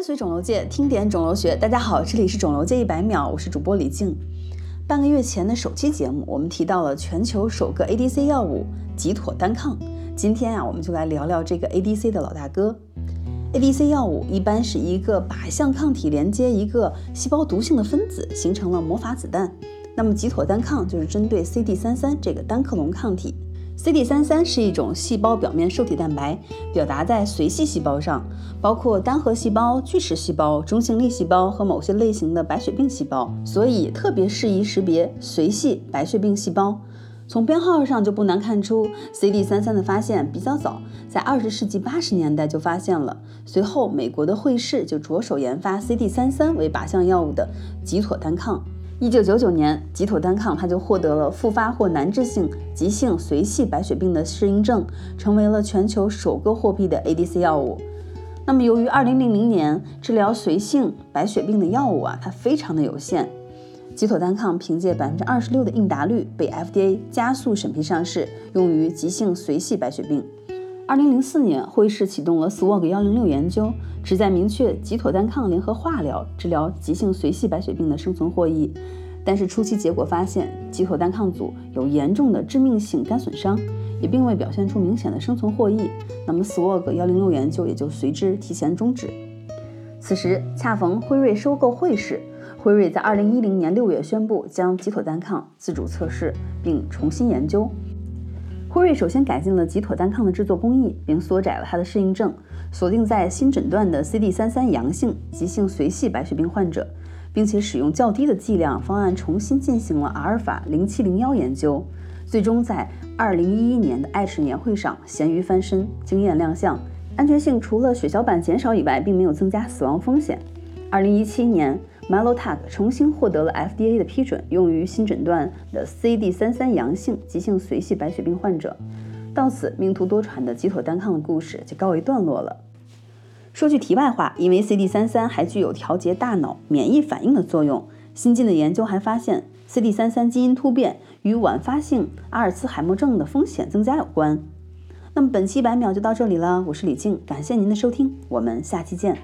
跟随肿瘤界，听点肿瘤学。大家好，这里是肿瘤界一百秒，我是主播李静。半个月前的首期节目，我们提到了全球首个 ADC 药物吉妥单抗。今天啊，我们就来聊聊这个 ADC 的老大哥。ADC 药物一般是一个靶向抗体连接一个细胞毒性的分子，形成了魔法子弹。那么吉妥单抗就是针对 CD33 这个单克隆抗体。CD33 是一种细胞表面受体蛋白，表达在髓系细胞上，包括单核细胞、巨噬细胞、中性粒细胞和某些类型的白血病细胞，所以特别适宜识别髓系白血病细胞。从编号上就不难看出，CD33 的发现比较早，在二十世纪八十年代就发现了。随后，美国的惠氏就着手研发 CD33 为靶向药物的吉妥单抗。一九九九年，吉妥单抗它就获得了复发或难治性急性髓系白血病的适应症，成为了全球首个获批的 ADC 药物。那么，由于二零零零年治疗髓性白血病的药物啊，它非常的有限，吉妥单抗凭借百分之二十六的应答率被 FDA 加速审批上市，用于急性髓系白血病。二零零四年，惠氏启动了 SWOG 幺零六研究，旨在明确吉妥单抗联合化疗治疗急性髓系白血病的生存获益。但是初期结果发现，吉妥单抗组有严重的致命性肝损伤，也并未表现出明显的生存获益。那么 SWOG 幺零六研究也就随之提前终止。此时恰逢辉瑞收购惠氏，辉瑞在二零一零年六月宣布将吉妥单抗自主测试并重新研究。辉瑞首先改进了吉妥单抗的制作工艺，并缩窄了它的适应症，锁定在新诊断的 CD33 阳性急性髓系白血病患者，并且使用较低的剂量方案重新进行了阿尔法零七零幺研究，最终在二零一一年的爱齿年会上咸鱼翻身，惊艳亮相。安全性除了血小板减少以外，并没有增加死亡风险。二零一七年。Melotag 重新获得了 FDA 的批准，用于新诊断的 CD33 阳性急性髓系白血病患者。到此，命途多舛的吉妥单抗的故事就告一段落了。说句题外话，因为 CD33 还具有调节大脑免疫反应的作用，新近的研究还发现 CD33 基因突变与晚发性阿尔茨海默症的风险增加有关。那么本期百秒就到这里了，我是李静，感谢您的收听，我们下期见。